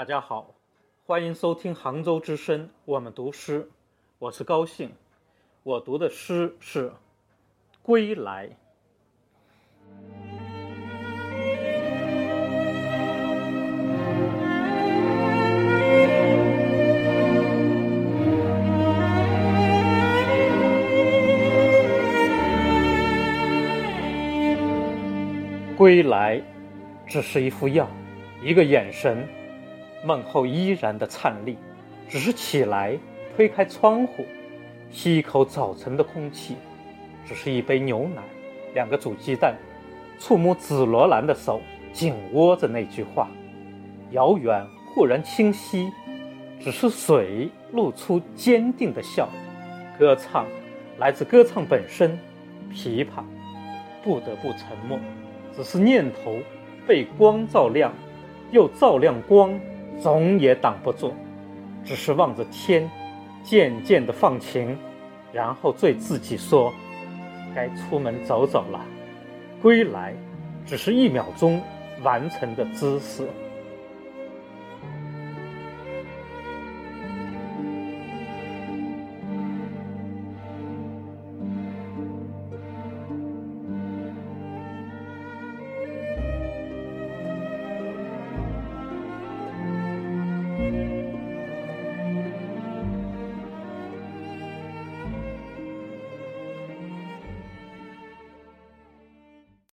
大家好，欢迎收听杭州之声，我们读诗，我是高兴。我读的诗是《归来》。归来，只是一副药，一个眼神。梦后依然的灿丽，只是起来推开窗户，吸一口早晨的空气；只是一杯牛奶，两个煮鸡蛋，触摸紫罗兰的手紧握着那句话。遥远忽然清晰，只是水露出坚定的笑。歌唱来自歌唱本身，琵琶不得不沉默，只是念头被光照亮，又照亮光。总也挡不住，只是望着天，渐渐的放晴，然后对自己说：“该出门走走了。”归来，只是一秒钟完成的姿势。